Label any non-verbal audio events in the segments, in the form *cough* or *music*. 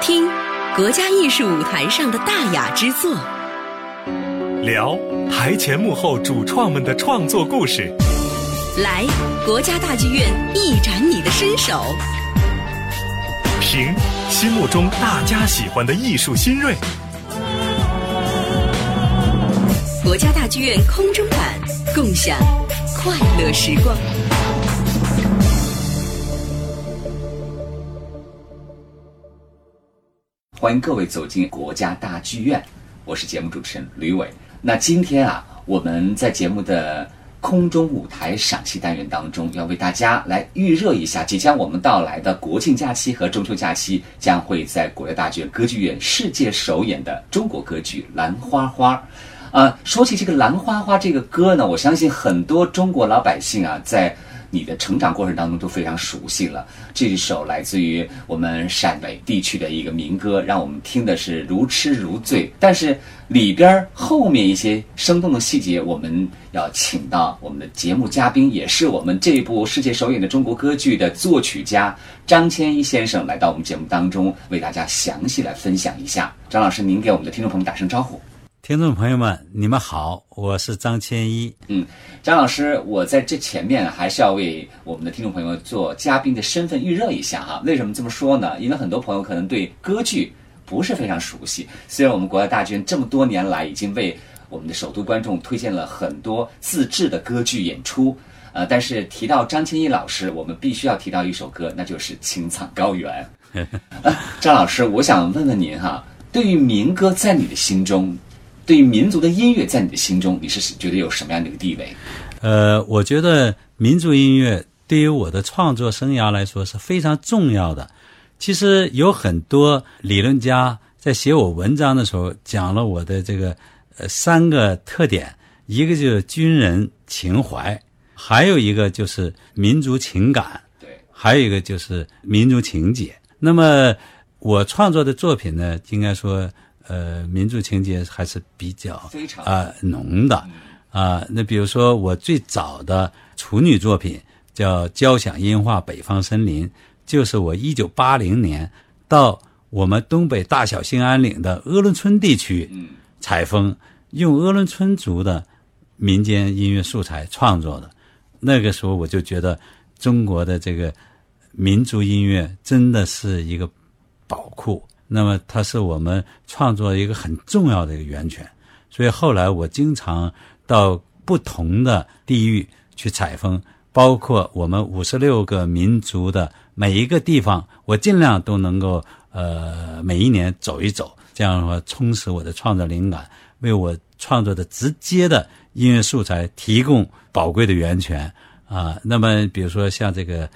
听国家艺术舞台上的大雅之作，聊台前幕后主创们的创作故事，来国家大剧院一展你的身手，评心目中大家喜欢的艺术新锐。国家大剧院空中版，共享快乐时光。欢迎各位走进国家大剧院，我是节目主持人吕伟。那今天啊，我们在节目的空中舞台赏析单元当中，要为大家来预热一下即将我们到来的国庆假期和中秋假期，将会在国家大剧院歌剧院世界首演的中国歌剧《兰花花》。呃，说起这个《兰花花》这个歌呢，我相信很多中国老百姓啊，在你的成长过程当中都非常熟悉了。这一首来自于我们陕北地区的一个民歌，让我们听的是如痴如醉。但是里边后面一些生动的细节，我们要请到我们的节目嘉宾，也是我们这部世界首演的中国歌剧的作曲家张千一先生，来到我们节目当中，为大家详细来分享一下。张老师，您给我们的听众朋友打声招呼。听众朋友们，你们好，我是张千一。嗯，张老师，我在这前面还是要为我们的听众朋友做嘉宾的身份预热一下哈。为什么这么说呢？因为很多朋友可能对歌剧不是非常熟悉。虽然我们国家大剧院这么多年来已经为我们的首都观众推荐了很多自制的歌剧演出，呃，但是提到张千一老师，我们必须要提到一首歌，那就是《青藏高原》。*laughs* 呃张老师，我想问问您哈，对于民歌在你的心中，对于民族的音乐在你的心中，你是觉得有什么样的一个地位？呃，我觉得民族音乐对于我的创作生涯来说是非常重要的。其实有很多理论家在写我文章的时候讲了我的这个呃三个特点，一个就是军人情怀，还有一个就是民族情感，对，还有一个就是民族情结。那么我创作的作品呢，应该说呃民族情节还是比较啊、浓的。啊、那比如说我最早的处女作品叫《交响音画北方森林》，就是我一九八零年到我们东北大小兴安岭的鄂伦春地区嗯。采风，用鄂伦春族的民间音乐素材创作的。那个时候我就觉得中国的这个民族音乐真的是一个宝库，那么它是我们创作一个很重要的一个源泉。所以后来我经常到不同的地域去采风，包括我们五十六个民族的每一个地方，我尽量都能够呃每一年走一走，这样的话充实我的创作灵感，为我创作的直接的音乐素材提供宝贵的源泉啊。那么比如说像这个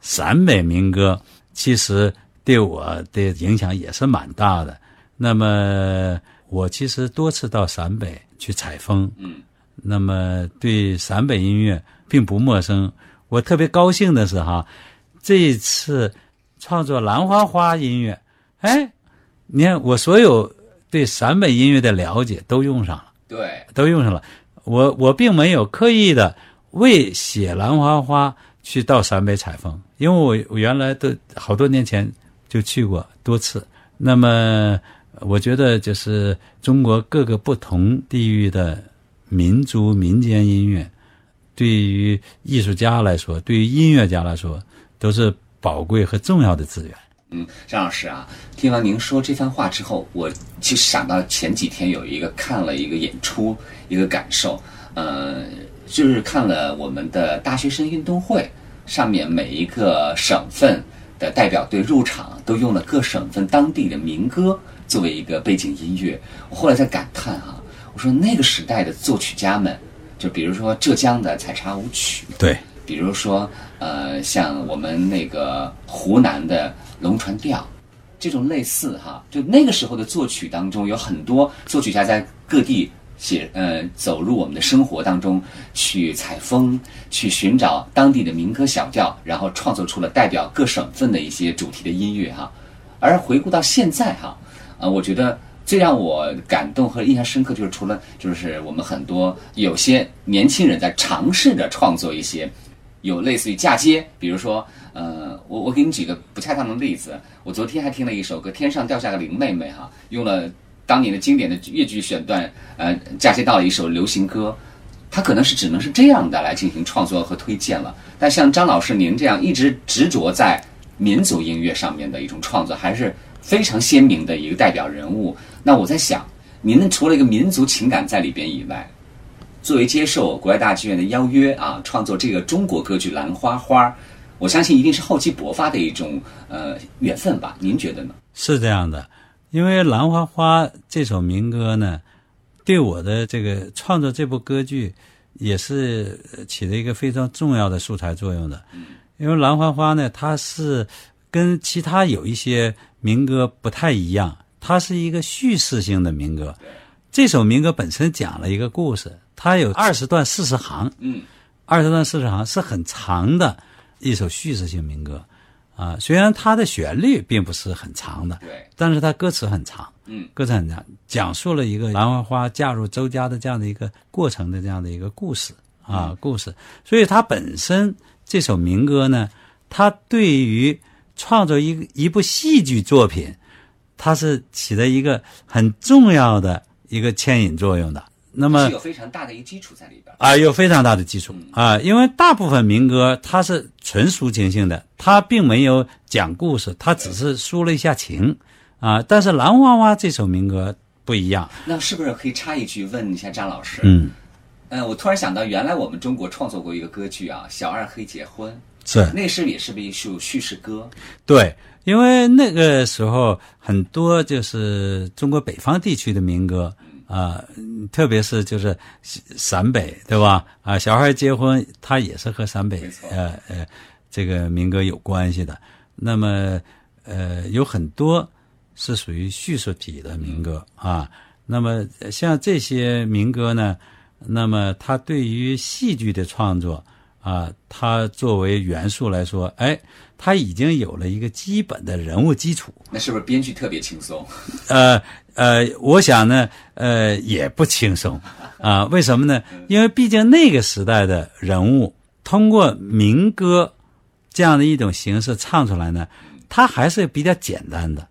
陕北民歌，其实对我的影响也是蛮大的。那么我其实多次到陕北去采风，嗯，那么对陕北音乐并不陌生。我特别高兴的是哈，这一次创作《兰花花》音乐，哎，你看我所有对陕北音乐的了解都用上了。对，都用上了。我我并没有刻意的为写《兰花花》去到陕北采风，因为我我原来都好多年前就去过多次。那么我觉得就是中国各个不同地域的民族民间音乐，对于艺术家来说，对于音乐家来说，都是宝贵和重要的资源。嗯，张老师啊，听完您说这番话之后，我其实想到前几天有一个看了一个演出，一个感受，呃，就是看了我们的大学生运动会，上面每一个省份的代表队入场都用了各省份当地的民歌作为一个背景音乐。我后来在感叹啊，我说那个时代的作曲家们，就比如说浙江的采茶舞曲，对，比如说呃，像我们那个湖南的龙船调，这种类似哈，就那个时候的作曲当中，有很多作曲家在各地写呃走入我们的生活当中去采风，去寻找当地的民歌小调，然后创作出了代表各省份的一些主题的音乐哈。而回顾到现在哈，呃，我觉得最让我感动和印象深刻，就是除了就是我们很多有些年轻人在尝试着创作一些有类似于嫁接，比如说，呃，我我给你举个不恰当的例子，我昨天还听了一首歌《天上掉下个林妹妹》哈，用了当年的经典的粤剧选段，呃，嫁接到了一首流行歌，它可能是只能是这样的来进行创作和推荐了。但像张老师您这样一直执着在民族音乐上面的一种创作，还是非常鲜明的一个代表人物。那我在想，您除了一个民族情感在里边以外，作为接受国外大剧院的邀约啊，创作这个中国歌剧《兰花花》，我相信一定是厚积薄发的一种呃缘分吧？您觉得呢？是这样的，因为《兰花花》这首民歌呢，对我的这个创作这部歌剧也是起了一个非常重要的素材作用的。因为《兰花花》呢，它是跟其他有一些民歌不太一样，它是一个叙事性的民歌。这首民歌本身讲了一个故事，它有二十段四十行，嗯，二十段四十行是很长的一首叙事性民歌，啊，虽然它的旋律并不是很长的，对，但是它歌词很长，嗯，歌词很长，讲述了一个兰花花嫁入周家的这样的一个过程的这样的一个故事啊，故事，所以它本身这首民歌呢，它对于创作一一部戏剧作品，它是起了一个很重要的。一个牵引作用的，那么是有非常大的一个基础在里边啊，有非常大的基础啊，因为大部分民歌它是纯抒情性的，它并没有讲故事，它只是抒了一下情啊。但是《蓝花花》这首民歌不一样，那是不是可以插一句问一下张老师？嗯，呃，我突然想到，原来我们中国创作过一个歌剧啊，《小二黑结婚》，是那是也是不是一首叙事歌？对，因为那个时候很多就是中国北方地区的民歌。啊，特别是就是陕北，对吧？啊，小孩结婚，他也是和陕北呃呃这个民歌有关系的。那么呃，有很多是属于叙述体的民歌啊。那么像这些民歌呢，那么它对于戏剧的创作啊，它作为元素来说，哎，它已经有了一个基本的人物基础。那是不是编剧特别轻松？*laughs* 呃。呃，我想呢，呃，也不轻松，啊，为什么呢？因为毕竟那个时代的人物通过民歌这样的一种形式唱出来呢，他还是比较简单的，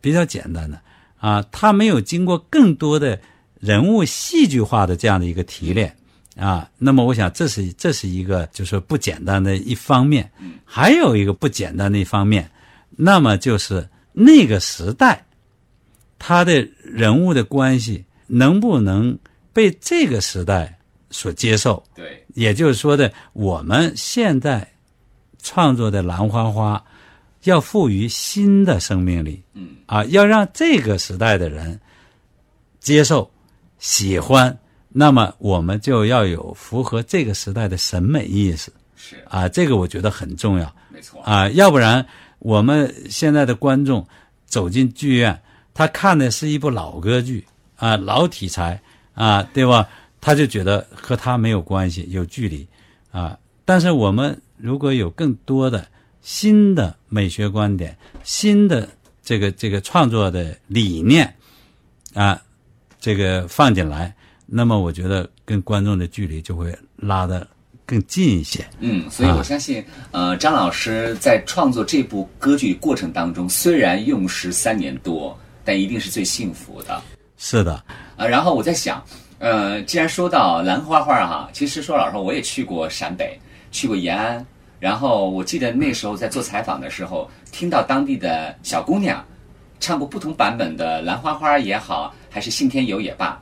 比较简单的，啊，他没有经过更多的人物戏剧化的这样的一个提炼，啊，那么我想这是这是一个就是不简单的一方面，还有一个不简单的一方面，那么就是那个时代。他的人物的关系能不能被这个时代所接受？对，也就是说的，我们现在创作的《兰花花》要赋予新的生命力。嗯，啊，要让这个时代的人接受、喜欢，那么我们就要有符合这个时代的审美意识。是啊，这个我觉得很重要。没错啊，要不然我们现在的观众走进剧院。他看的是一部老歌剧啊，老题材啊，对吧？他就觉得和他没有关系，有距离啊。但是我们如果有更多的新的美学观点、新的这个这个创作的理念啊，这个放进来，那么我觉得跟观众的距离就会拉得更近一些。嗯，所以我相信，呃，张老师在创作这部歌剧过程当中，虽然用时三年多。但一定是最幸福的，是的，啊，然后我在想，呃，既然说到兰花花哈，其实说老实话，我也去过陕北，去过延安，然后我记得那时候在做采访的时候，听到当地的小姑娘唱过不同版本的兰花花也好，还是信天游也罢，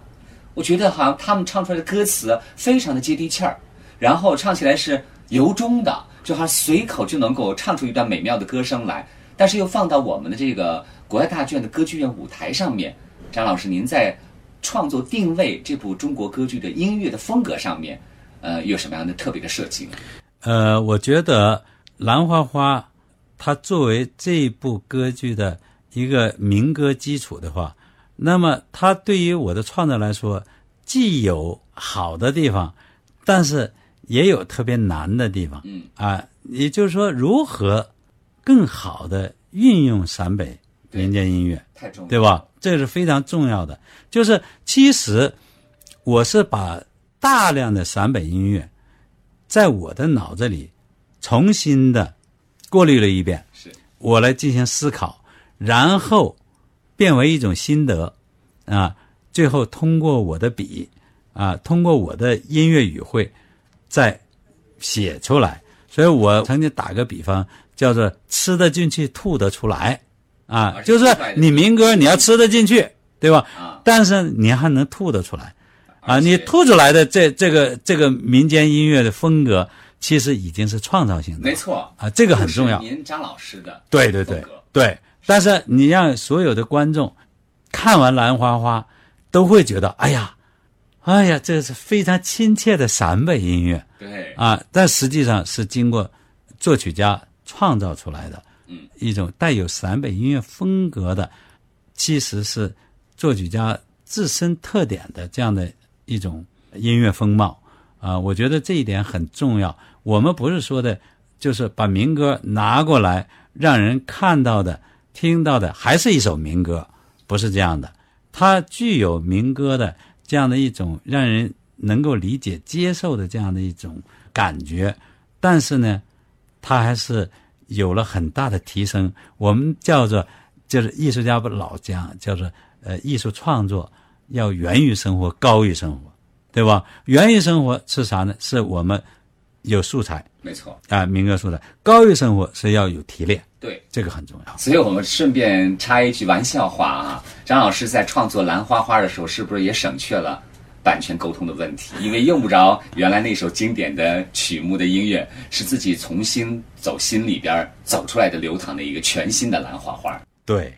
我觉得好像他们唱出来的歌词非常的接地气儿，然后唱起来是由衷的，就好像随口就能够唱出一段美妙的歌声来，但是又放到我们的这个。国外大剧院的歌剧院舞台上面，张老师，您在创作定位这部中国歌剧的音乐的风格上面，呃，有什么样的特别的设计？呃，我觉得《兰花花》它作为这部歌剧的一个民歌基础的话，那么它对于我的创作来说，既有好的地方，但是也有特别难的地方。嗯啊，也就是说，如何更好的运用陕北。民间音乐太重要，对吧？这是非常重要的。就是其实我是把大量的陕北音乐在我的脑子里重新的过滤了一遍，是我来进行思考，然后变为一种心得啊，最后通过我的笔啊，通过我的音乐语汇再写出来。所以我曾经打个比方，叫做吃得进去，吐得出来啊啊，就是你民歌你要吃得进去，对吧？啊，但是你还能吐得出来啊！你吐出来的这这个这个民间音乐的风格，其实已经是创造性的，没错啊，这个很重要。您张老师的对对对对，但是你让所有的观众看完《兰花花》，都会觉得，哎呀，哎呀，这是非常亲切的陕北音乐对啊！但实际上是经过作曲家创造出来的，嗯，一种带有陕北音乐风格的，其实是作曲家自身特点的这样的一种音乐风貌啊！我觉得这一点很重要。我们不是说的，就是把民歌拿过来让人看到的、听到的还是一首民歌，不是这样的。它具有民歌的这样的一种让人能够理解、接受的这样的一种感觉，但是呢，它还是有了很大的提升。我们叫做，就是艺术家不老讲，叫做呃，艺术创作要源于生活，高于生活，对吧？源于生活是啥呢？是我们有素材没错，啊，明哥说的；高于生活是要有提炼，对。这个很重要。所以我们顺便插一句玩笑话啊，张老师在创作《兰花花》的时候，是不是也省去了版权沟通的问题？因为用不着原来那首经典的曲目的音乐，是自己重新走心里边儿走出来的流淌的一个全新的兰花花。对，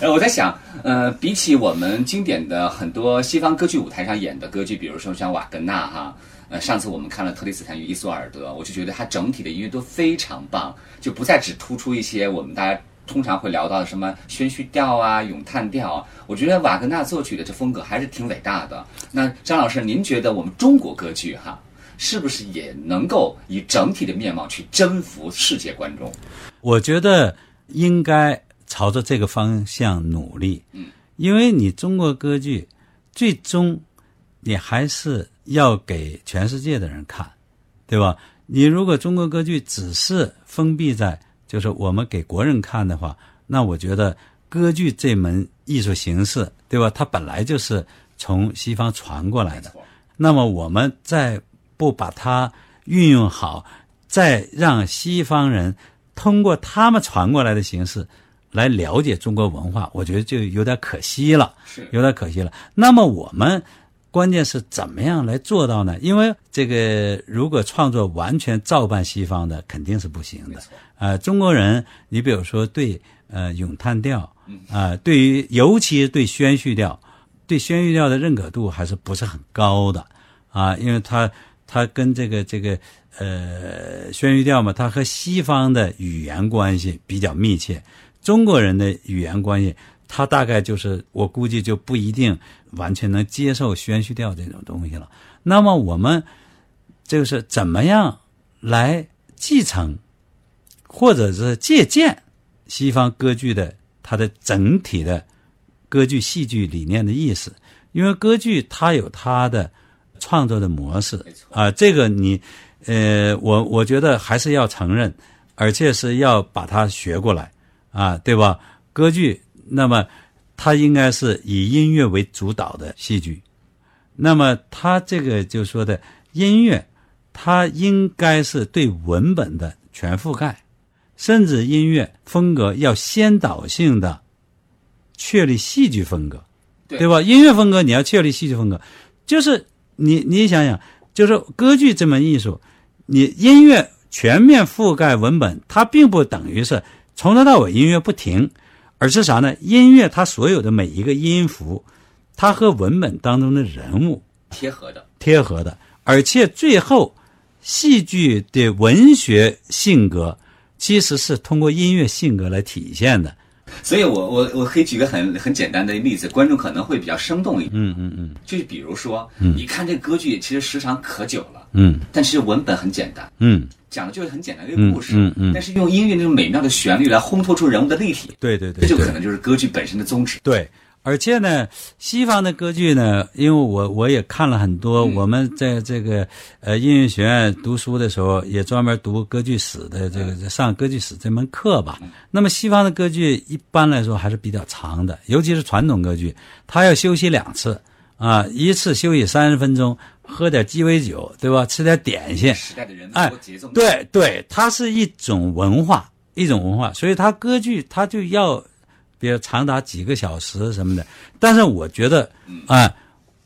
呃，我在想，呃，比起我们经典的很多西方歌剧舞台上演的歌剧，比如说像瓦格纳哈，呃，上次我们看了《特里斯坦与伊索尔德》，我就觉得它整体的音乐都非常棒，就不再只突出一些我们大家通常会聊到的什么宣叙调啊、咏叹调啊。我觉得瓦格纳作曲的这风格还是挺伟大的。那张老师，您觉得我们中国歌剧哈，是不是也能够以整体的面貌去征服世界观众？我觉得应该朝着这个方向努力。嗯，因为你中国歌剧最终你还是要给全世界的人看，对吧？你如果中国歌剧只是封闭在就是我们给国人看的话，那我觉得歌剧这门艺术形式，对吧？它本来就是从西方传过来的。那么我们再不把它运用好，再让西方人通过他们传过来的形式来了解中国文化，我觉得就有点可惜了，是有点可惜了。那么我们关键是怎么样来做到呢？因为这个如果创作完全照搬西方的，肯定是不行的。没错，呃，中国人，你比如说对呃咏叹调，啊、对于尤其是对宣叙调，对宣叙调的认可度还是不是很高的啊，因为它它跟这个这个呃宣叙调嘛，它和西方的语言关系比较密切，中国人的语言关系。他大概就是，我估计就不一定完全能接受宣叙调这种东西了。那么我们就是怎么样来继承或者是借鉴西方歌剧的它的整体的歌剧戏剧理念的意思，因为歌剧它有它的创作的模式啊，这个你呃，我我觉得还是要承认，而且是要把它学过来啊，对吧？歌剧那么它应该是以音乐为主导的戏剧，那么它这个就说的音乐，它应该是对文本的全覆盖，甚至音乐风格要先导性的确立戏剧风格，对。对吧？音乐风格你要确立戏剧风格，就是你你想想，就是歌剧这门艺术，你音乐全面覆盖文本，它并不等于是从头到尾音乐不停，而是啥呢？音乐它所有的每一个音符，它和文本当中的人物贴合的。贴合的，而且最后戏剧的文学性格其实是通过音乐性格来体现的。所以我我我可以举个很很简单的例子，观众可能会比较生动一点。嗯嗯嗯就是比如说，你看这个歌剧，其实时长可久了，嗯但其实文本很简单，嗯，讲的就是很简单的一个故事。嗯嗯嗯但是用音乐那种美妙的旋律来烘托出人物的立体，对对对，对这就可能就是歌剧本身的宗旨。对，而且呢，西方的歌剧呢，因为我我也看了很多，我们在这个呃音乐学院读书的时候，也专门读歌剧史的这个上歌剧史这门课吧。那么西方的歌剧一般来说还是比较长的，尤其是传统歌剧，它要休息两次啊，一次休息三十分钟，喝点鸡尾酒，对吧？吃点点心。时代的人哎多节奏，对对，它是一种文化，一种文化，所以它歌剧它就要，比如长达几个小时什么的。但是我觉得，啊、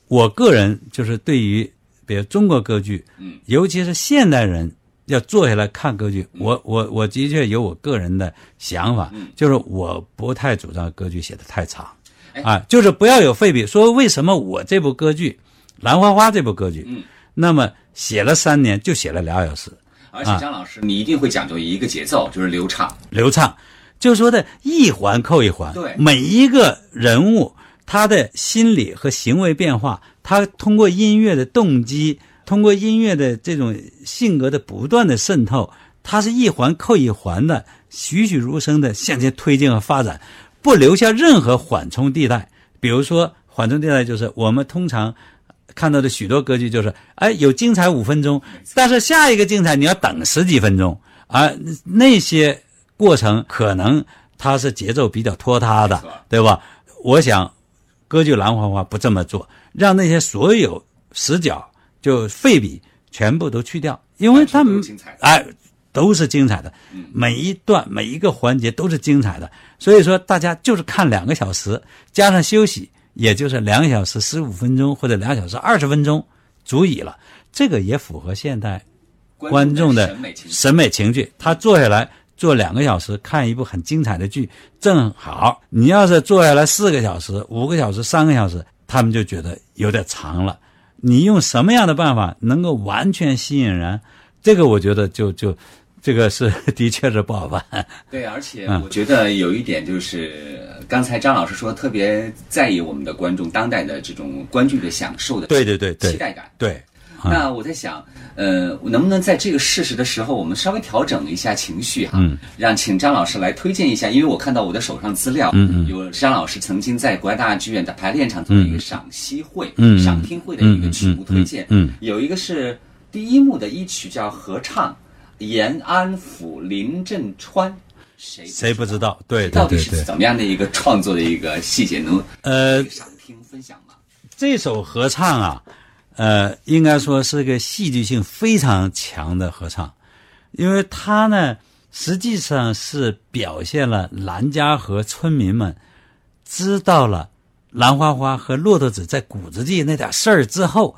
我个人就是对于比如中国歌剧，嗯，尤其是现代人要坐下来看歌剧，我我我的确有我个人的想法，就是我不太主张歌剧写的太长，哎啊，就是不要有废笔。说为什么我这部歌剧《兰花花》这部歌剧，嗯，那么写了三年就写了俩小时。而且张老师，你一定会讲究一个节奏，就是流畅。流畅，就说的一环扣一环，对每一个人物他的心理和行为变化，他通过音乐的动机，通过音乐的这种性格的不断的渗透，它是一环扣一环的，栩栩如生的向前推进和发展，不留下任何缓冲地带。比如说，缓冲地带就是我们通常看到的许多歌剧，就是哎有精彩五分钟，但是下一个精彩你要等十几分钟啊，那些过程可能它是节奏比较拖沓的，对吧？我想歌剧《兰花花》不这么做，让那些所有死角就废笔全部都去掉，因为他们哎都是精彩的，每一段每一个环节都是精彩的。所以说，大家就是看两个小时，加上休息，也就是两个小时十五分钟或者两小时二十分钟，足以了。这个也符合现代观众的审美情绪。审美情趣。他坐下来坐两个小时看一部很精彩的剧，正好。你要是坐下来四个小时、五个小时、三个小时，他们就觉得有点长了。你用什么样的办法能够完全吸引人？这个我觉得就就这个是的确是不好办。对，而且嗯我觉得有一点就是，刚才张老师说特别在意我们的观众当代的这种观剧的享受的对对对对期待感。对，那我在想，呃，能不能在这个事实的时候，我们稍微调整一下情绪哈，嗯。让请张老师来推荐一下，因为我看到我的手上资料，嗯嗯。有张老师曾经在国家大剧院的排练场做了一个赏析会、赏听会的一个曲目推荐，嗯有一个是第一幕的一曲叫合唱延安府临镇川，谁谁不知道？对对到底。是怎么样的一个创作的一个细节，能呃，赏听分享吗？这首合唱啊，呃，应该说是个戏剧性非常强的合唱，因为它呢，实际上是表现了兰家河村民们知道了兰花花和骆驼子在谷子地那点事儿之后，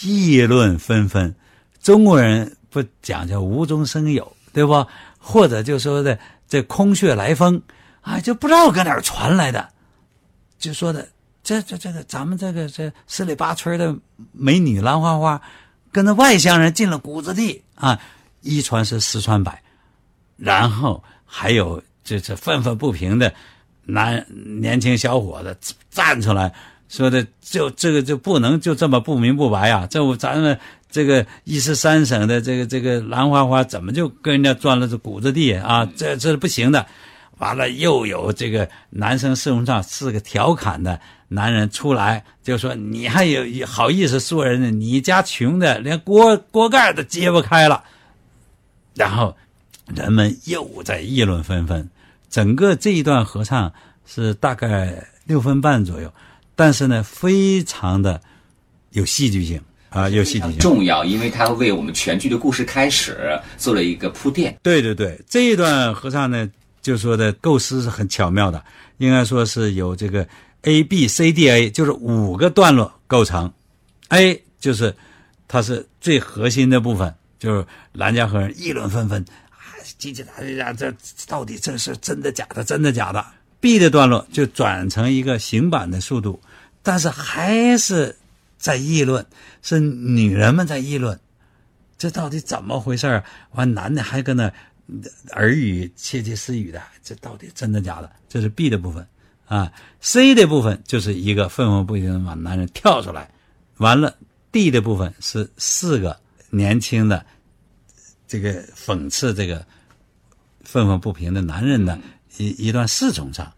议论纷纷。中国人不讲究无中生有，对吧？或者就说的这空穴来风啊，就不知道搁哪儿传来的，就说的这这这个咱们这个这十里八村的美女兰花花，跟那外乡人进了谷子地啊，一传十，十传百，然后还有这这愤愤不平的男年轻小伙子站出来说的，就这个就不能就这么不明不白啊！这我咱们这个一十三省的这个这个兰花花怎么就跟人家钻了这谷子地啊？这这是不行的。完了，又有这个男生四重唱是个调侃的男人出来，就说你还有好意思说人家？你家穷的连锅锅盖都揭不开了。然后人们又在议论纷纷。整个这一段合唱是大概六分半左右，但是呢，非常的有戏剧性啊，有戏剧性。重要，因为它为我们全剧的故事开始做了一个铺垫。对对对，这一段合唱呢，就说的构思是很巧妙的，应该说是有这个 A B C D A，就是五个段落构成。A 就是它是最核心的部分，就是兰家河人议论纷纷啊，叽叽喳喳，这到底这是真的假的？真的假的？B 的段落就转成一个行板的速度，但是还是在议论，是女人们在议论。这到底怎么回事儿？完，男的还跟那耳语窃窃私语的，这到底真的假的？这是 B 的部分啊。C 的部分就是一个愤愤不平的把男人跳出来，完了 D 的部分是四个年轻的这个讽刺这个愤愤不平的男人的一一段四重唱，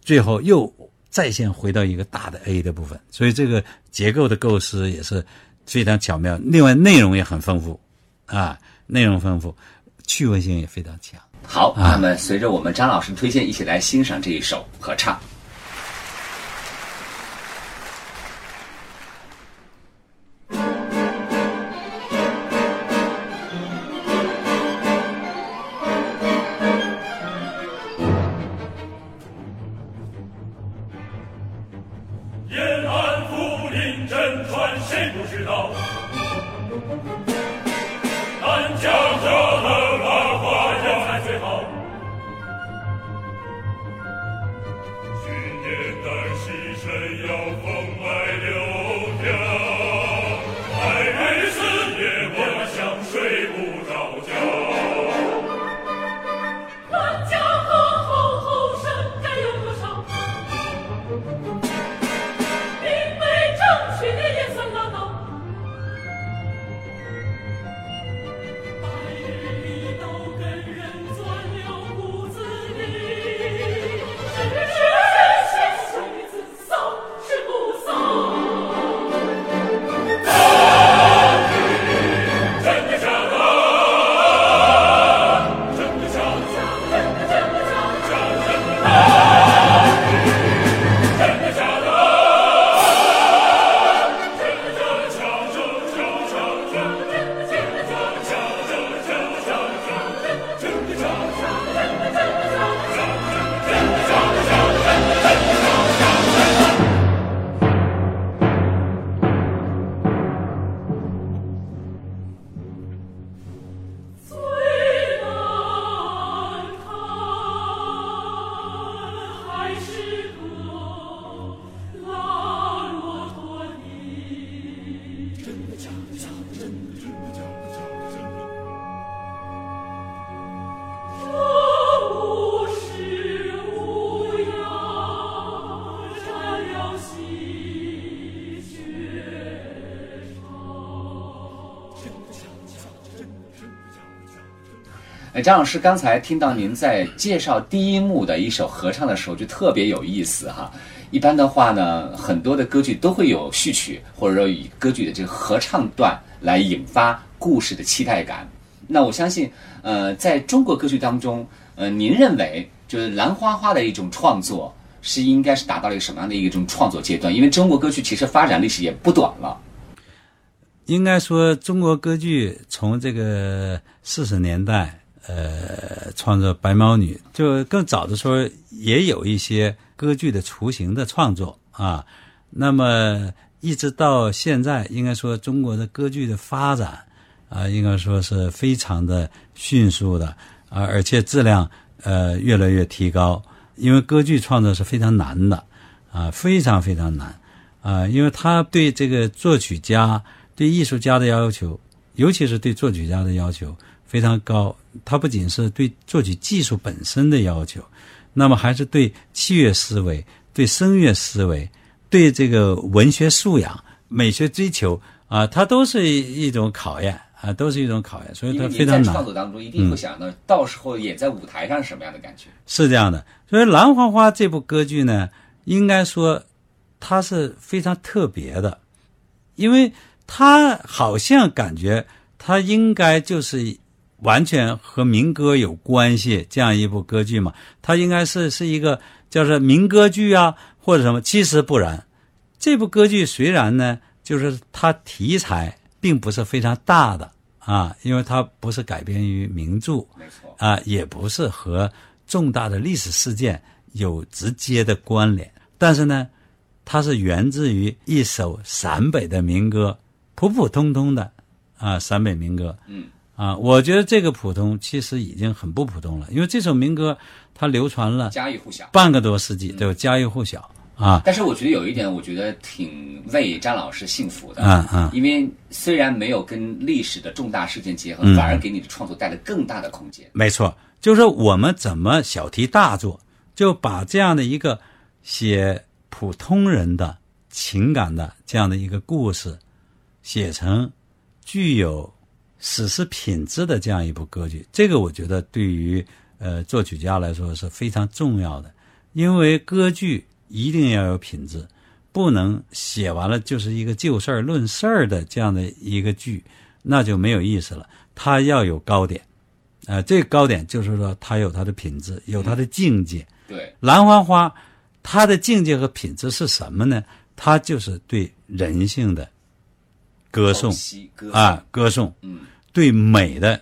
最后又再现回到一个大的 A 的部分，所以这个结构的构思也是非常巧妙。另外内容也很丰富，啊，内容丰富，趣味性也非常强。好，啊那么随着我们张老师推荐，一起来欣赏这一首合唱。张老师，刚才听到您在介绍第一幕的一首合唱的时候，就特别有意思哈。一般的话呢，很多的歌剧都会有序曲，或者说以歌剧的这个合唱段来引发故事的期待感。那我相信，呃，在中国歌剧当中，呃，您认为就是兰花花的一种创作是应该是达到了一个什么样的一种创作阶段？因为中国歌剧其实发展历史也不短了。应该说，中国歌剧从这个四十年代，呃，创作《白毛女》，就更早的时候也有一些歌剧的雏形的创作啊。那么一直到现在，应该说中国的歌剧的发展啊，应该说是非常的迅速的啊，而且质量呃越来越提高。因为歌剧创作是非常难的啊，非常非常难啊，因为他对这个作曲家。对艺术家的要求，尤其是对作曲家的要求非常高。它不仅是对作曲技术本身的要求，那么还是对器乐思维、对声乐思维、对这个文学素养、美学追求啊，它都是一种考验啊，都是一种考验。所以因它非常难创。作当中一定会想到，到时候演在舞台上是什么样的感觉？是这样的，所以《蓝花花》这部歌剧呢，应该说它是非常特别的，因为它好像感觉它应该就是完全和民歌有关系这样一部歌剧嘛，它应该是是一个叫做民歌剧啊或者什么，其实不然。这部歌剧虽然呢，就是它题材并不是非常大的啊，因为它不是改编于名著，啊，也不是和重大的历史事件有直接的关联，但是呢，它是源自于一首陕北的民歌，普普通通的啊，陕北民歌。嗯，啊，我觉得这个普通其实已经很不普通了，因为这首民歌它流传了家喻户晓。半个多世纪，对吧？家喻户晓啊。但是我觉得有一点，我觉得挺为张老师幸福的，嗯嗯因为虽然没有跟历史的重大事件结合，嗯反而给你的创作带来更大的空间。没错，就是说我们怎么小题大做，就把这样的一个写普通人的情感的这样的一个故事，写成具有史诗品质的这样一部歌剧。这个我觉得对于呃作曲家来说是非常重要的，因为歌剧一定要有品质，不能写完了就是一个就事儿论事儿的这样的一个剧，那就没有意思了。它要有高点，啊、这个高点就是说它有它的品质，有它的境界。对，兰花花，它的境界和品质是什么呢？它就是对人性的歌颂啊，歌颂，嗯，对美的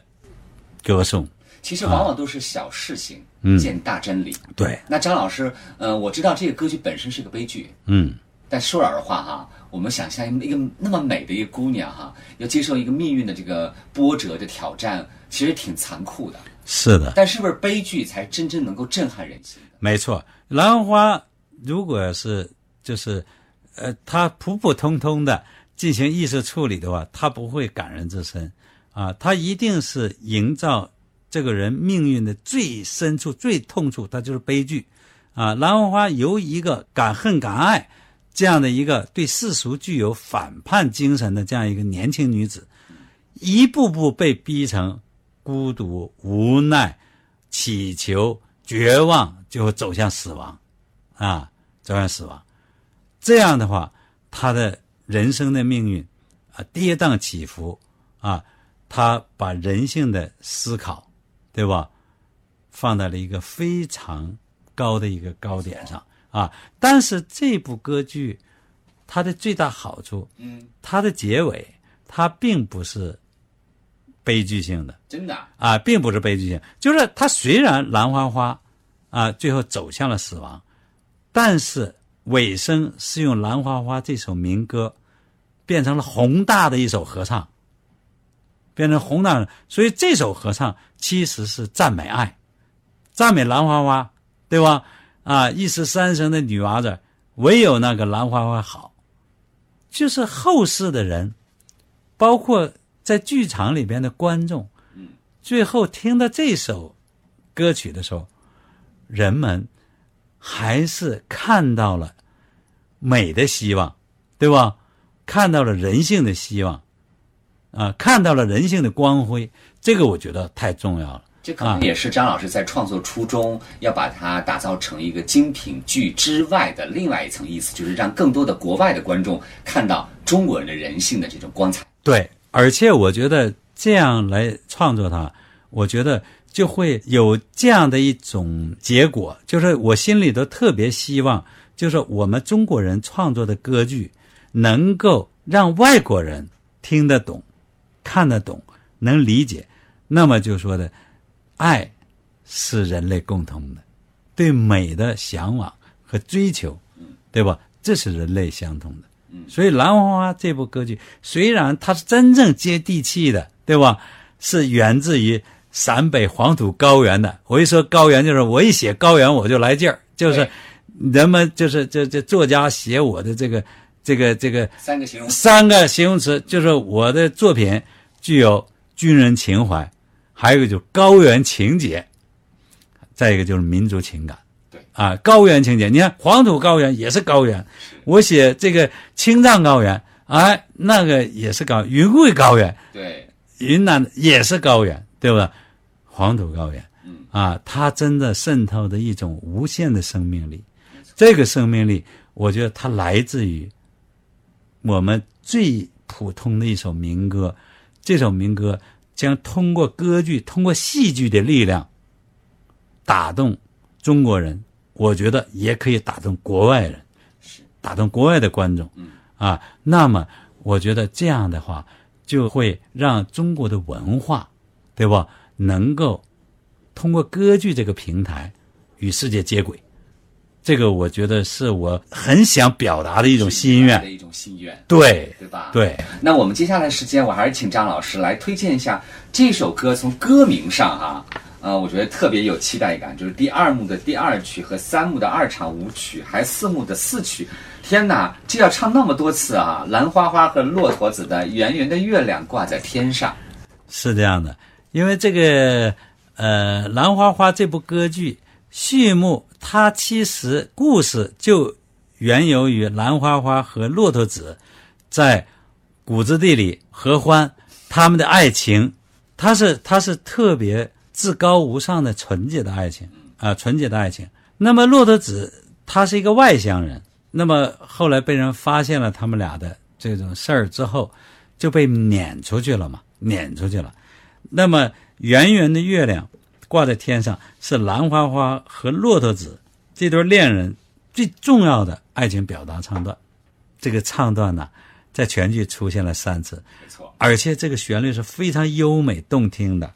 歌颂。其实往往都是小事情嗯见大真理。对，那张老师，呃，我知道这个歌剧本身是个悲剧，嗯，但说老实话哈，我们想象一个那么美的一个姑娘哈，要接受一个命运的这个波折的挑战，其实挺残酷的。是的，但是不是悲剧才真正能够震撼人心？没错。兰花如果是就是，呃，它普普通通的进行艺术处理的话，它不会感人至深啊，它一定是营造这个人命运的最深处、最痛处，它就是悲剧啊。兰花花由一个敢恨敢爱这样的一个对世俗具有反叛精神的这样一个年轻女子，一步步被逼成孤独、无奈、乞求、绝望，就走向死亡，啊，走向死亡。这样的话，他的人生的命运啊，跌宕起伏啊，他把人性的思考，对吧，放在了一个非常高的一个高点上啊。但是这部歌剧，它的最大好处，嗯，它的结尾，它并不是悲剧性的。真的，啊，并不是悲剧性，就是它虽然兰花花啊最后走向了死亡，但是尾声是用兰花花这首民歌变成了宏大的一首合唱，变成宏大的，所以这首合唱其实是赞美爱，赞美兰花花，对吧？啊，一十三生的女娃子，唯有那个兰花花好，就是后世的人，包括在剧场里边的观众。最后听到这首歌曲的时候，人们还是看到了美的希望，对吧？看到了人性的希望，啊，看到了人性的光辉，这个我觉得太重要了。这可能也是张老师在创作初衷要把它打造成一个精品剧之外的另外一层意思，就是让更多的国外的观众看到中国人的人性的这种光彩。对，而且我觉得这样来创作它，我觉得就会有这样的一种结果，就是我心里头特别希望，就是我们中国人创作的歌剧能够让外国人听得懂、看得懂、能理解。那么就说的，爱是人类共同的，对美的向往和追求，对吧？这是人类相同的。所以《兰花花》这部歌剧虽然它是真正接地气的，对吧？是源自于陕北黄土高原的。我一说高原，就是我一写高原我就来劲儿，就是人们就是这这作家写我的这个这个这个三个形容词，三个形容词，就是我的作品具有军人情怀，还有一个就是高原情节，再一个就是民族情感。对啊，高原情节，你看黄土高原也是高原，我写这个青藏高原，哎，那个也是高，云贵高原，对，云南也是高原，对吧？黄土高原嗯，啊，它真的渗透着一种无限的生命力。这个生命力，我觉得它来自于我们最普通的一首民歌。这首民歌将通过歌剧、通过戏剧的力量，打动中国人。我觉得也可以打动国外人，打动国外的观众。啊，那么我觉得这样的话，就会让中国的文化，对吧？能够通过歌剧这个平台与世界接轨。这个我觉得是我很想表达的一种心愿。的一种心愿，对对吧？。对，那我们接下来时间，我还是请张老师来推荐一下这首歌。从歌名上啊、呃，我觉得特别有期待感，就是第二幕的第二曲和三幕的二场舞曲，还四幕的四曲。天哪，这要唱那么多次啊！兰花花和骆驼子的圆圆的月亮挂在天上，是这样的。因为这个呃《兰花花》这部歌剧序幕，它其实故事就缘由于兰花花和骆驼子在谷子地里合欢，他们的爱情，它是它是特别至高无上的纯洁的爱情啊，纯洁的爱情。那么骆驼子他是一个外乡人。那么后来被人发现了他们俩的这种事儿之后，就被撵出去了嘛，撵出去了。那么圆圆的月亮挂在天上，是兰花花和骆驼子这对恋人最重要的爱情表达唱段。这个唱段呢，在全剧出现了三次，没错，而且这个旋律是非常优美动听的，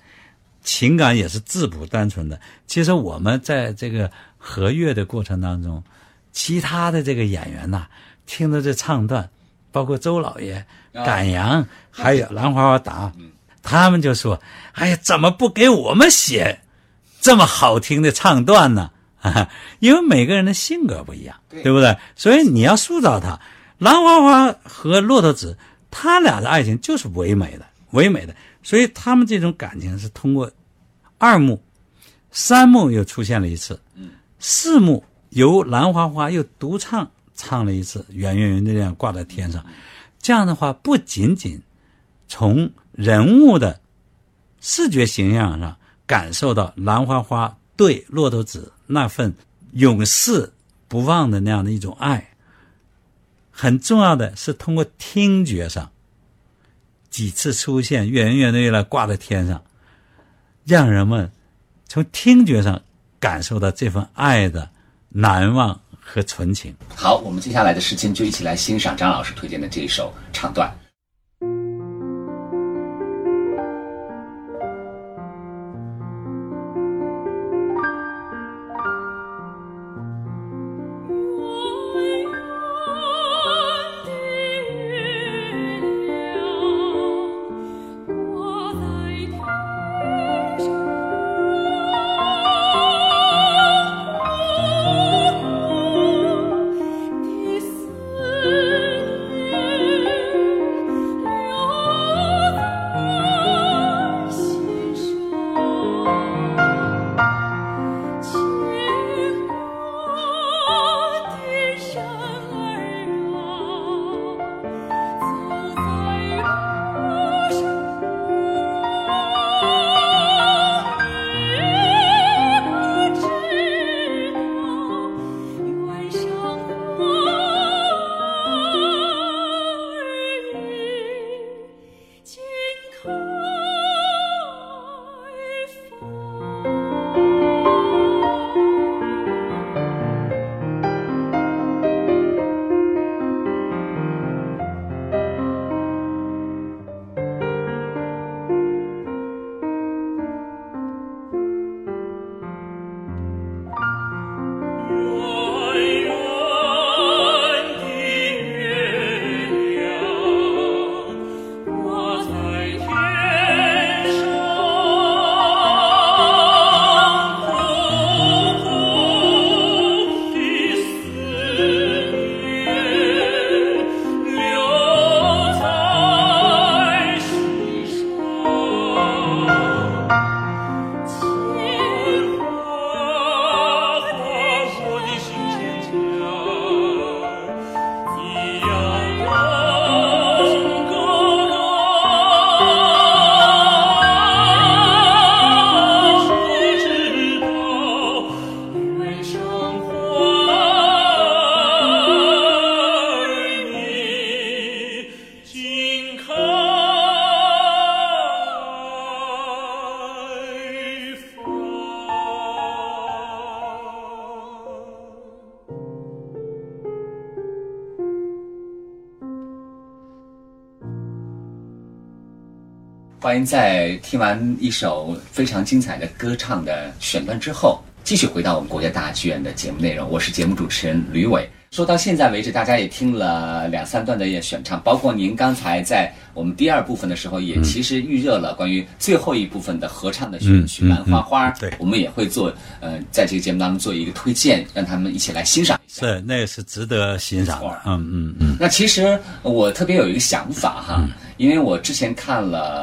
情感也是质朴单纯的。其实我们在这个和乐的过程当中，其他的这个演员呐、听到这唱段，包括周老爷、啊赶羊，还有兰花花达，他们就说：“哎呀，怎么不给我们写这么好听的唱段呢？”啊，*laughs* 因为每个人的性格不一样，对对不对？所以你要塑造他。兰花花和骆驼子，他俩的爱情就是唯美的，唯美的。所以他们这种感情是通过二幕、三幕又出现了一次，四幕由兰花花又独唱唱了一次《圆圆圆的月亮挂在天上》。这样的话，不仅仅从人物的视觉形象上感受到兰花花对骆驼子那份永世不忘的那样的一种爱，很重要的是通过听觉上几次出现圆圆的月亮挂在天上，让人们从听觉上感受到这份爱的难忘和纯情。好，我们接下来的时间就一起来欣赏张老师推荐的这一首唱段。在听完一首非常精彩的歌唱的选段之后，继续回到我们国家大剧院的节目内容。我是节目主持人吕伟。说到现在为止，大家也听了两三段的选唱，包括您刚才在我们第二部分的时候，也其实预热了关于最后一部分的合唱的选曲《兰花花》嗯对我们也会做呃，在这个节目当中做一个推荐，让他们一起来欣赏一下。是，那也是值得欣赏的。嗯嗯嗯，那其实我特别有一个想法哈，因为我之前看了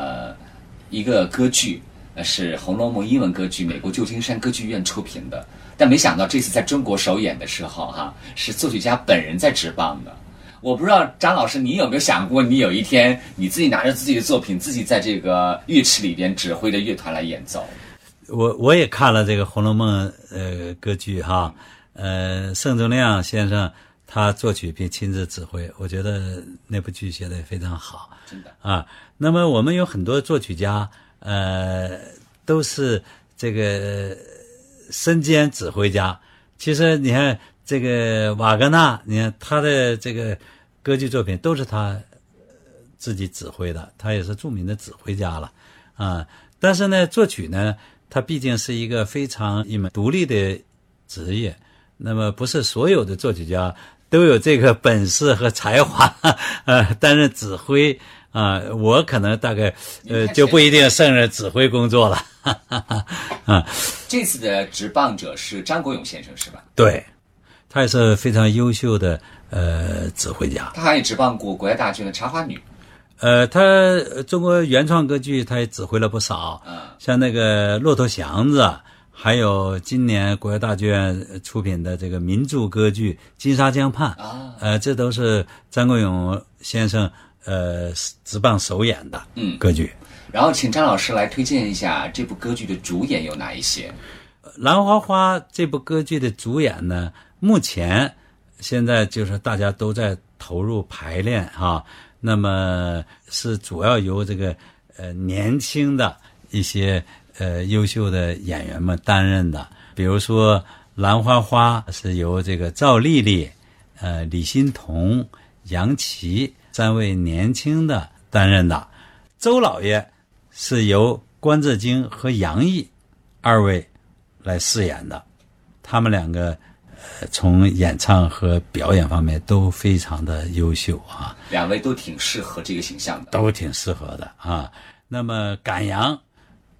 一个歌剧，呃，是《红楼梦》英文歌剧，美国旧金山歌剧院出品的，但没想到这次在中国首演的时候哈，是作曲家本人在执棒的。我不知道张老师，你有没有想过，你有一天你自己拿着自己的作品，自己在这个乐池里边指挥着乐团来演奏？我我也看了这个《红楼梦》呃歌剧哈，呃，盛宗亮先生他作曲并亲自指挥，我觉得那部剧写的非常好。真的，啊，那么我们有很多作曲家，呃，都是这个身兼指挥家。其实你看这个瓦格纳，你看他的这个歌剧作品都是他自己指挥的，他也是著名的指挥家了啊。但是呢，作曲呢，他毕竟是一个非常一门独立的职业，那么不是所有的作曲家都有这个本事和才华，*laughs* 呃，担任指挥啊。我可能大概呃就不一定胜任指挥工作了，*laughs* 啊，这次的执棒者是张国勇先生是吧？对，他也是非常优秀的呃指挥家。他还执棒过国家大剧院的《茶花女》。呃，他呃中国原创歌剧他也指挥了不少，嗯像那个《骆驼祥子》，还有今年国家大剧院出品的这个民族歌剧《金沙江畔》啊，呃，这都是张国勇先生呃执棒首演的嗯歌剧。然后请张老师来推荐一下这部歌剧的主演有哪一些？《兰花花》这部歌剧的主演呢，目前现在就是大家都在投入排练哈、那么是主要由这个呃年轻的一些呃优秀的演员们担任的，比如说《兰花花》是由这个赵丽丽、呃李欣彤、杨琪三位年轻的担任的，周老爷是由关智京和杨毅二位来饰演的，他们两个呃从演唱和表演方面都非常的优秀啊，两位都挺适合这个形象的。都挺适合的啊。那么赶羊，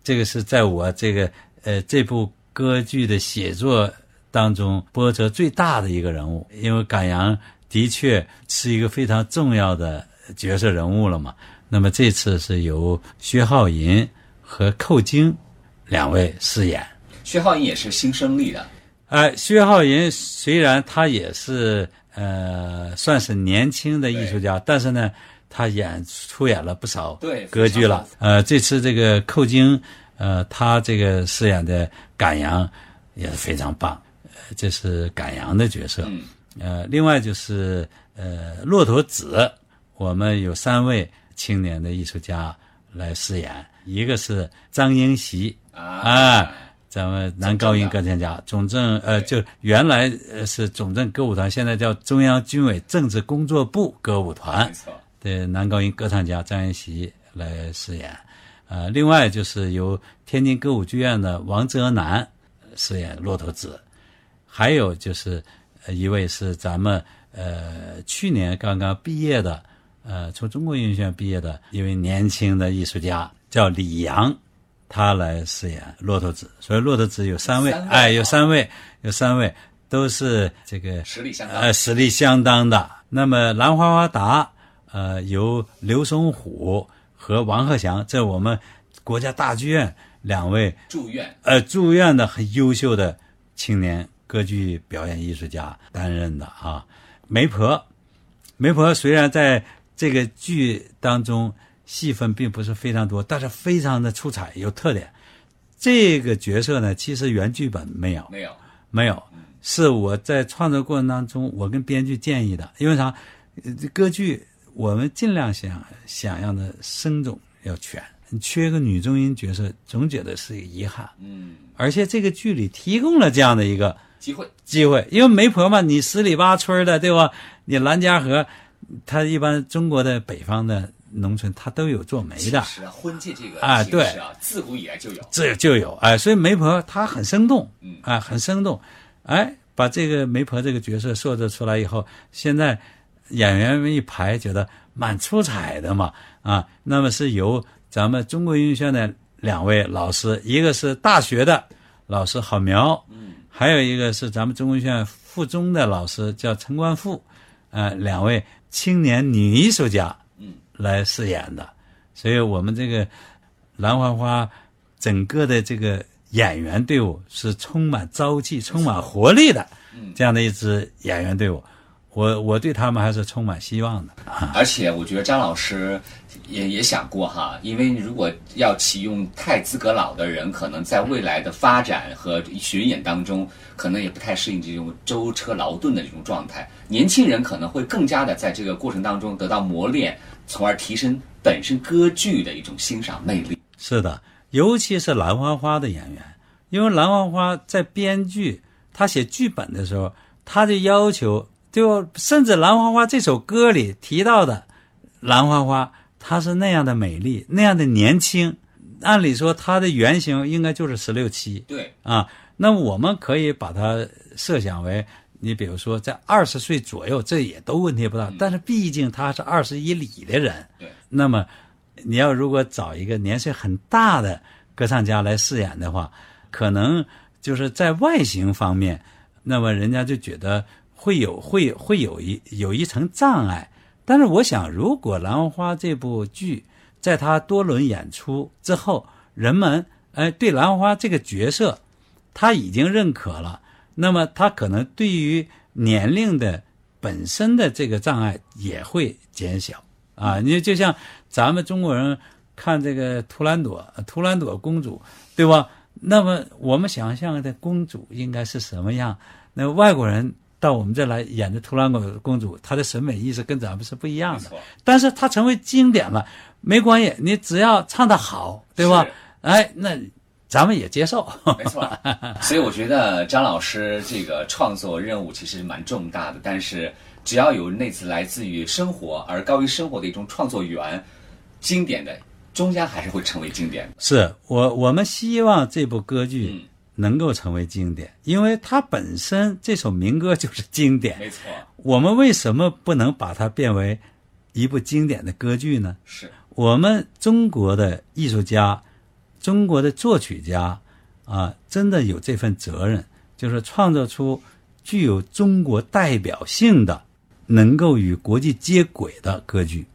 这个是在我这个呃这部歌剧的写作当中波折最大的一个人物，因为赶羊的确是一个非常重要的角色人物了嘛。那么这次是由薛浩银和寇京两位饰演。薛浩银也是新生力的，呃，薛浩银虽然他也是呃算是年轻的艺术家，但是呢，他演出演了不少歌剧了。呃，这次这个寇京，呃，他这个饰演的赶羊也是非常棒，呃，这是赶羊的角色。嗯。呃，另外就是呃，骆驼子，我们有三位青年的艺术家来饰演，一个是张英席啊。啊，咱们男高音歌唱家，总政呃，就原来呃是总政歌舞团，现在叫中央军委政治工作部歌舞团。没错，的男高音歌唱家张元喜来饰演，呃，另外就是由天津歌舞剧院的王泽南饰演骆驼子，还有就是呃一位是咱们呃去年刚刚毕业的，呃从中国音乐学院毕业的一位年轻的艺术家，叫李阳，他来饰演骆驼子。所以骆驼子有三位，三位哎，有啊三位，有三位都是这个实力相当。呃，实力相当的。那么兰花花达，呃，由刘松虎和王鹤祥，在我们国家大剧院两位住院呃住院的很优秀的青年歌剧表演艺术家担任的啊。媒婆，媒婆虽然在这个剧当中戏份并不是非常多，但是非常的出彩，有特点。这个角色呢，其实原剧本没有，没有，没有，是我在创作过程当中，我跟编剧建议的。因为啥？呃这歌剧我们尽量想想要的声种要全，你缺个女中音角色，总觉得是一个遗憾。嗯，而且这个剧里提供了这样的一个机会。机会，因为媒婆嘛，你十里八村的，对吧？你兰家河，它一般中国的北方的农村，它都有做媒的，其实啊，婚介这个啊对啊，自古以来就有。这就有。哎，所以媒婆她很生动，嗯。啊，很生动，哎，把这个媒婆这个角色塑造出来以后，现在演员们一排觉得蛮出彩的嘛，啊，那么是由咱们中国音乐学院的两位老师，一个是大学的老师郝苗，嗯，还有一个是咱们中国音乐学院附中的老师叫陈冠富，呃，两位青年女艺术家，嗯，来饰演的，所以我们这个蓝花花整个的这个演员队伍是充满朝气、充满活力的嗯。这样的一支演员队伍。我我对他们还是充满希望的。而且我觉得张老师也也想过哈，因为如果要启用太资格老的人，可能在未来的发展和巡演当中，可能也不太适应这种舟车劳顿的这种状态。年轻人可能会更加的在这个过程当中得到磨练，从而提升本身歌剧的一种欣赏魅力。是的，尤其是兰花花的演员，因为兰花花在编剧他写剧本的时候，他的要求就甚至兰花花这首歌里提到的兰花花，她是那样的美丽，那样的年轻。按理说，她的原型应该就是十六七对，啊。那我们可以把它设想为，你比如说在二十岁左右，这也都问题不大。但是毕竟她是二十以里的人，对，那么你要如果找一个年岁很大的歌唱家来饰演的话，可能就是在外形方面，那么人家就觉得会有会会有一有一层障碍。但是我想，如果《兰花》这部剧在他多轮演出之后，人们哎对兰花这个角色他已经认可了，那么他可能对于年龄的本身的这个障碍也会减小啊。你就像咱们中国人看这个图兰朵，图兰朵公主，对吧？那么我们想象的公主应该是什么样？那外国人到我们这来演的图兰朵公主，她的审美意识跟咱们是不一样的错。但是她成为经典了，没关系，你只要唱得好，对吧是？哎，那咱们也接受。没错，*laughs* 所以我觉得张老师这个创作任务其实蛮重大的，但是只要有那次来自于生活而高于生活的一种创作源，经典的终将还是会成为经典的。是我我们希望这部歌嗯剧能够成为经典，因为它本身这首民歌就是经典。没错，我们为什么不能把它变为一部经典的歌剧呢？是我们中国的艺术家、中国的作曲家啊，真的有这份责任，就是创造出具有中国代表性的、能够与国际接轨的歌剧。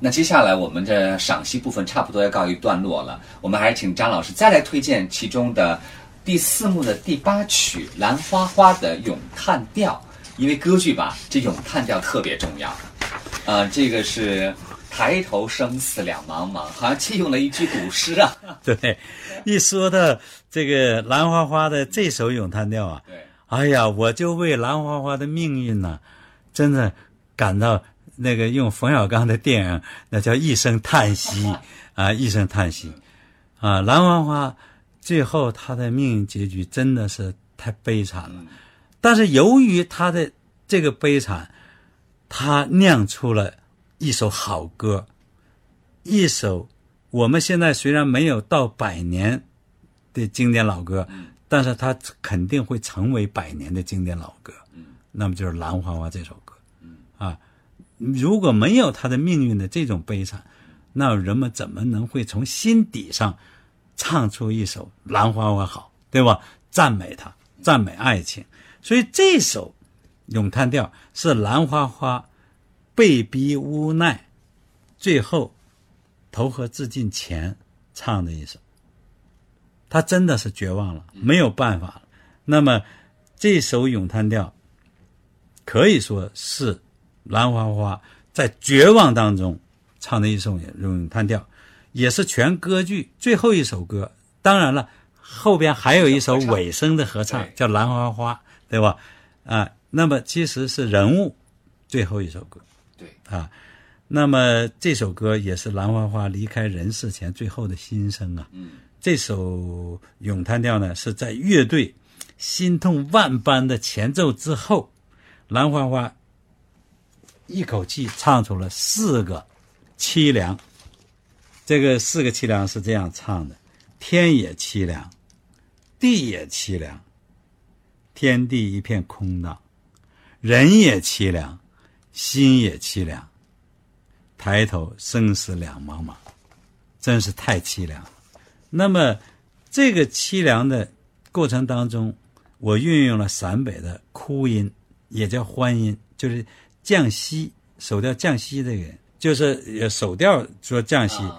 那接下来我们的赏析部分差不多要告一段落了，我们还是请张老师再来推荐其中的第四幕的第八曲《兰花花》的咏叹调，因为歌剧吧，这咏叹调特别重要。呃，这个是抬头生死两茫茫，好像借用了一句古诗啊。*laughs* 对，一说到这个兰花花的这首咏叹调啊，对，哎呀，我就为兰花花的命运呢，真的感到那个用冯小刚的电影，那叫一声叹息啊，一声叹息 *laughs* 啊。蓝花花最后她的命运结局真的是太悲惨了，但是由于她的这个悲惨，他酿出了一首好歌，一首我们现在虽然没有到百年的经典老歌，但是它肯定会成为百年的经典老歌。那么就是《兰花花》这首歌。如果没有他的命运的这种悲惨，那人们怎么能会从心底上唱出一首《兰花花》好，对吧？赞美他，赞美爱情。所以这首咏叹调是兰花花被逼无奈，最后投河自尽前唱的一首。他真的是绝望了，没有办法了。那么这首咏叹调可以说是兰花花在绝望当中唱的一首咏叹调，也是全歌剧最后一首歌。当然了，后边还有一首尾声的合唱，叫《兰花花》，对吧？啊，那么其实是人物最后一首歌。对啊，那么这首歌也是兰花花离开人世前最后的心声啊。嗯，这首咏叹调呢，是在乐队心痛万般的前奏之后，兰花花一口气唱出了四个凄凉。这个四个凄凉是这样唱的：天也凄凉，地也凄凉，天地一片空荡，人也凄凉，心也凄凉。抬头生死两茫茫，真是太凄凉了。那么，这个凄凉的过程当中，我运用了陕北的哭音，也叫欢音，就是降西手调降西这个，就是呃手调说降西，啊。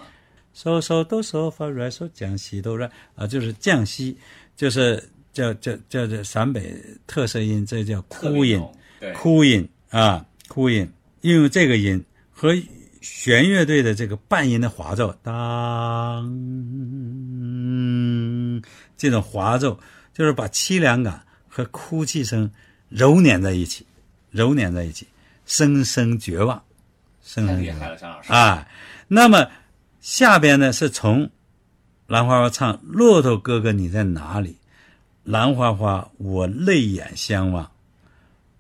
手手哆嗦发软手降西哆软啊，就是降西，就是叫叫叫这陕北特色音，这叫哭音哭音啊，哭音，运用这个音和弦乐队的这个半音的滑奏，当这种滑奏，就是把凄凉感和哭泣声揉捻在一起，揉捻在一起，声声绝望，声声绝望太厉害了，张老师。啊。那么下边呢是从兰花花唱《骆驼哥哥你在哪里》，兰花花我泪眼相望，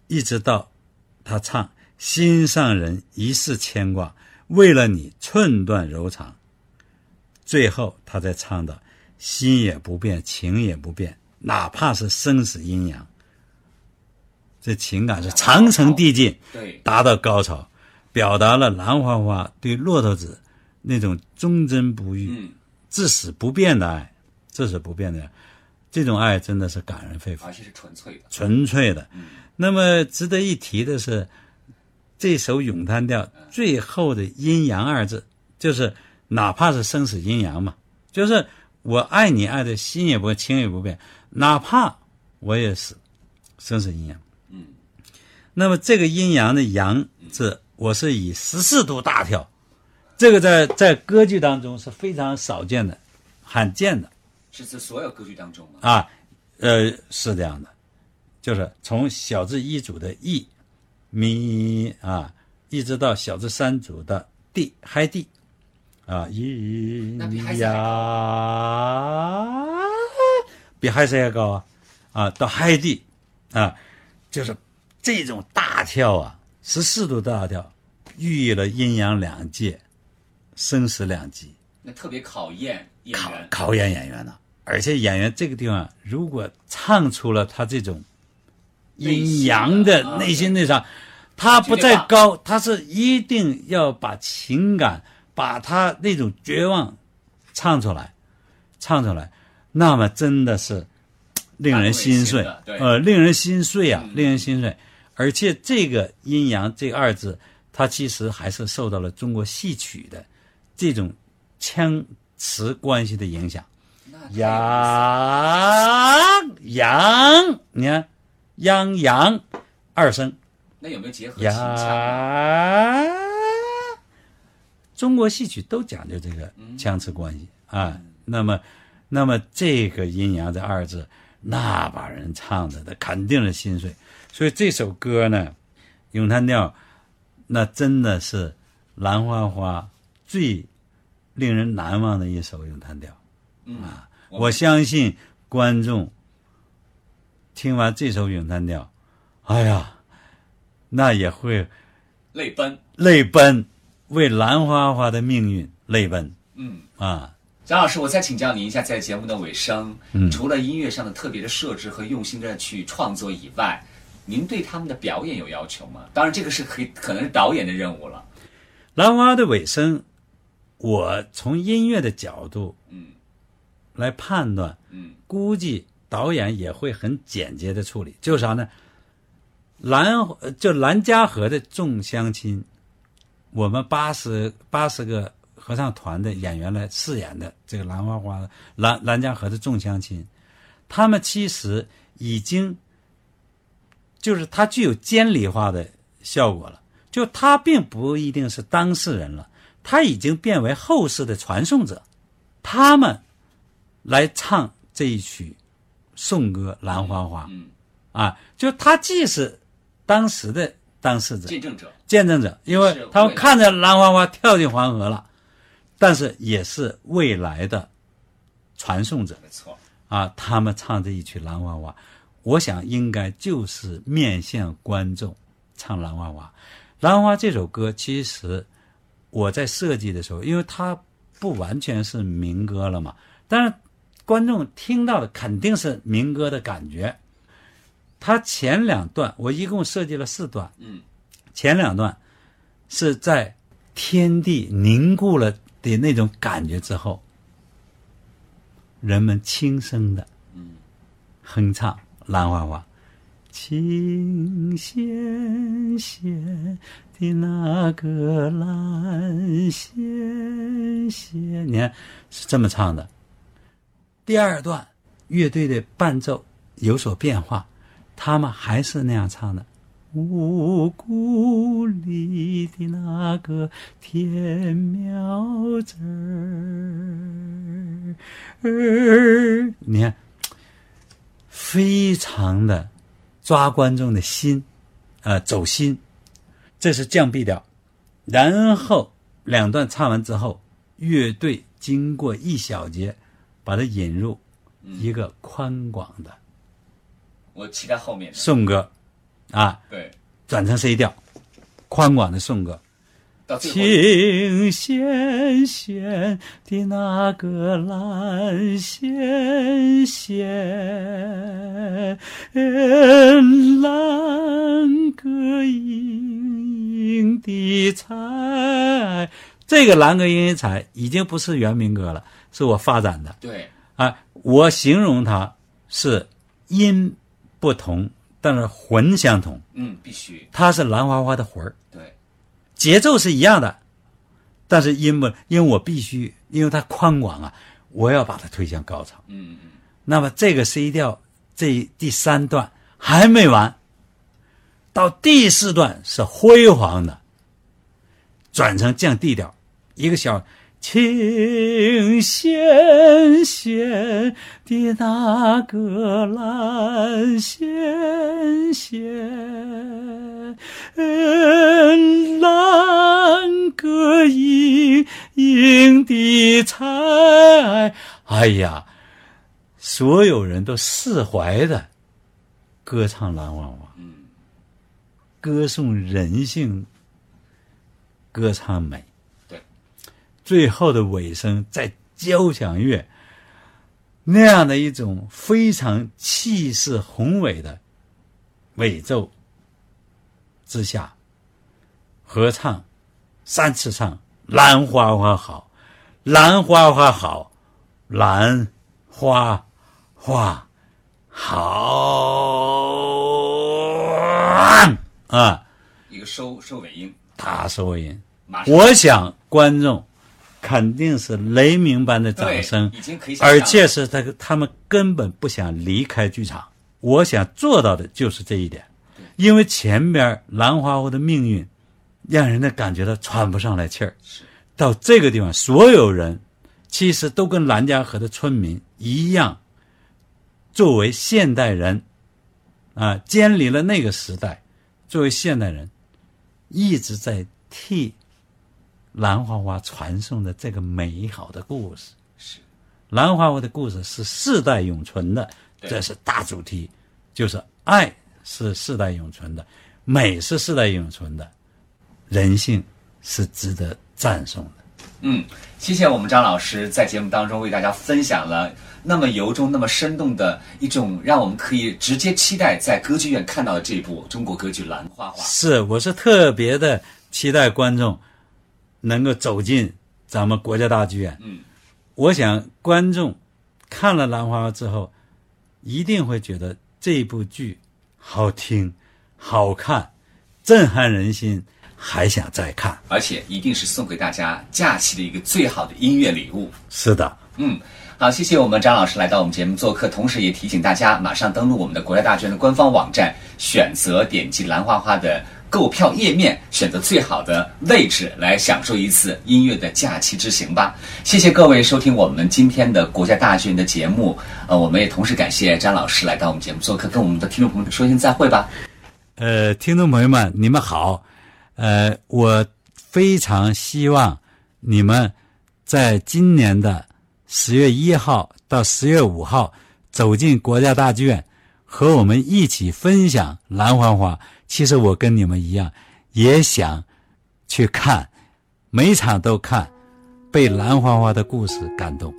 一直到他唱“心上人一世牵挂，为了你寸断柔肠”，最后他再唱到“心也不变，情也不变，哪怕是生死阴阳”，这情感是长城递进，对，达到高潮，表达了兰花花对骆驼子那种忠贞不渝、嗯，至死不变的爱，至死不变的爱，这种爱真的是感人肺腑而。且是纯粹的。纯粹的。嗯那么值得一提的是，这首咏叹调最后的阴阳二字，就是哪怕是生死阴阳嘛，就是我爱你爱的心也不会，情也不变，哪怕我也死，生死阴阳。嗯，那么这个阴阳的阳字，我是以十四度大跳，这个在在歌剧当中是非常少见的、罕见的。是指所有歌剧当中吗？啊，呃，是这样的，就是从小字一组的 e 咪啊，一直到小字三组的 d 嗨 d 啊，一那比嗨 C 还呀，比嗨 C 还高啊啊，到嗨 d 啊，就是这种大跳啊，十四度大跳，寓意了阴阳两界，生死两极。那特别考验演考员。考验演员了。而且演员这个地方，如果唱出了他这种阴阳的内内心心那啥，他不在高，他是一定要把情感，把他那种绝望唱出来，唱出来，那么真的是令人心碎呃，令人心碎啊，嗯令人心碎。而且这个阴阳这二字，它其实还是受到了中国戏曲的这种腔词关系的影响。阳阳，你看，央阳二声，那有没有结合秦腔中国戏曲都讲究这个腔词关系啊。那么，那么这个阴阳这二字，那把人唱的，那肯定是心碎。所以这首歌呢，咏叹调，那真的是兰花花最令人难忘的一首咏叹调。嗯，我相信观众听完这首咏叹调，哎呀，那也会泪奔。泪奔，为兰花花的命运泪奔嗯，啊！张老师，我再请教您一下，在节目的尾声，嗯除了音乐上的特别的设置和用心的去创作以外，您对他们的表演有要求吗？当然，这个是可以可能是导演的任务了。兰花的尾声，我从音乐的角度嗯来判断，嗯估计导演也会很简洁的处理，就是啥呢？兰呃就兰家河的众乡亲，我们八十八十个合唱团的演员来饰演的这个兰花花兰兰家河的众乡亲，他们其实已经就是它具有监理化的效果了，就他并不一定是当事人了，他已经变为后世的传颂者，他们来唱这一曲颂歌《兰花花》嗯，啊，就他既是当时的当事者、见证者。见证者，因为他们看着兰花花跳进黄河了，但是也是未来的传颂者没错。啊。他们唱这一曲《兰花花》，我想应该就是面向观众唱《兰花花》。《兰花》这首歌其实我在设计的时候，因为它不完全是民歌了嘛，但是观众听到的肯定是民歌的感觉。它前两段我一共设计了四段，嗯，前两段是在天地凝固了的那种感觉之后，人们轻声的嗯哼唱《兰花花》，琴弦弦的那个蓝弦弦，你看是这么唱的。第二段乐队的伴奏有所变化，他们还是那样唱的。五谷里的那个甜苗子儿，你看，非常的抓观众的心，呃，走心。这是降 B 调，然后两段唱完之后，乐队经过一小节，把它引入一个宽广的我期待后面的。颂歌，啊，对，转成 C 调，宽广的颂歌。到最后情纤纤的那个蓝纤纤，蓝格莺莺的彩。这个蓝格莺莺彩已经不是原民歌了，是我发展的对，啊。我形容它是音不同，但是魂相同。嗯，必须它是兰花花的魂儿。对，节奏是一样的，但是因不，因为我必须，因为它宽广啊，我要把它推向高潮。嗯嗯那么这个 C 调这第三段还没完，到第四段是辉煌的，转成降 D 调，一个小情纤纤的那个蓝纤纤，蓝格莹莹的彩。哎呀，所有人都释怀的歌唱蓝花花，嗯，歌颂人性，歌唱美。对，最后的尾声在交响乐那样的一种非常气势宏伟的尾奏之下，合唱三次唱“兰花花好，兰花花好，兰花花好啊！一个收收尾音，大收音。我想观众肯定是雷鸣般的掌声，已经可以想而且是他他们根本不想离开剧场。我想做到的就是这一点，因为前边兰花湖的命运，让人家感觉到喘不上来气儿。到这个地方，所有人其实都跟兰家河的村民一样，作为现代人，啊，监离了那个时代，作为现代人，一直在替兰花花传颂的这个美好的故事。是兰花花的故事是世代永存的，对这是大主题，就是爱是世代永存的，美是世代永存的，人性是值得赞颂的。嗯，谢谢我们张老师在节目当中为大家分享了那么由衷、那么生动的一种，让我们可以直接期待在歌剧院看到的这部中国歌剧《兰花花》。是，我是特别的期待观众能够走进咱们国家大剧院。嗯，我想观众看了《兰花》之后，一定会觉得这部剧好听、好看、震撼人心，还想再看。而且一定是送给大家假期的一个最好的音乐礼物。是的，嗯，好，谢谢我们张老师来到我们节目做客，同时也提醒大家马上登录我们的国家大剧院的官方网站，选择点击兰花花的购票页面，选择最好的位置来享受一次音乐的假期之行吧。谢谢各位收听我们今天的国家大剧院的节目，呃，我们也同时感谢张老师来到我们节目做客，跟我们的听众朋友说声再会吧。呃，听众朋友们，你们好。呃，我非常希望你们在今年的十月一号到十月五号走进国家大剧院，和我们一起分享《蓝花花》。其实我跟你们一样，也想去看，每场都看，被蓝花花的故事感动。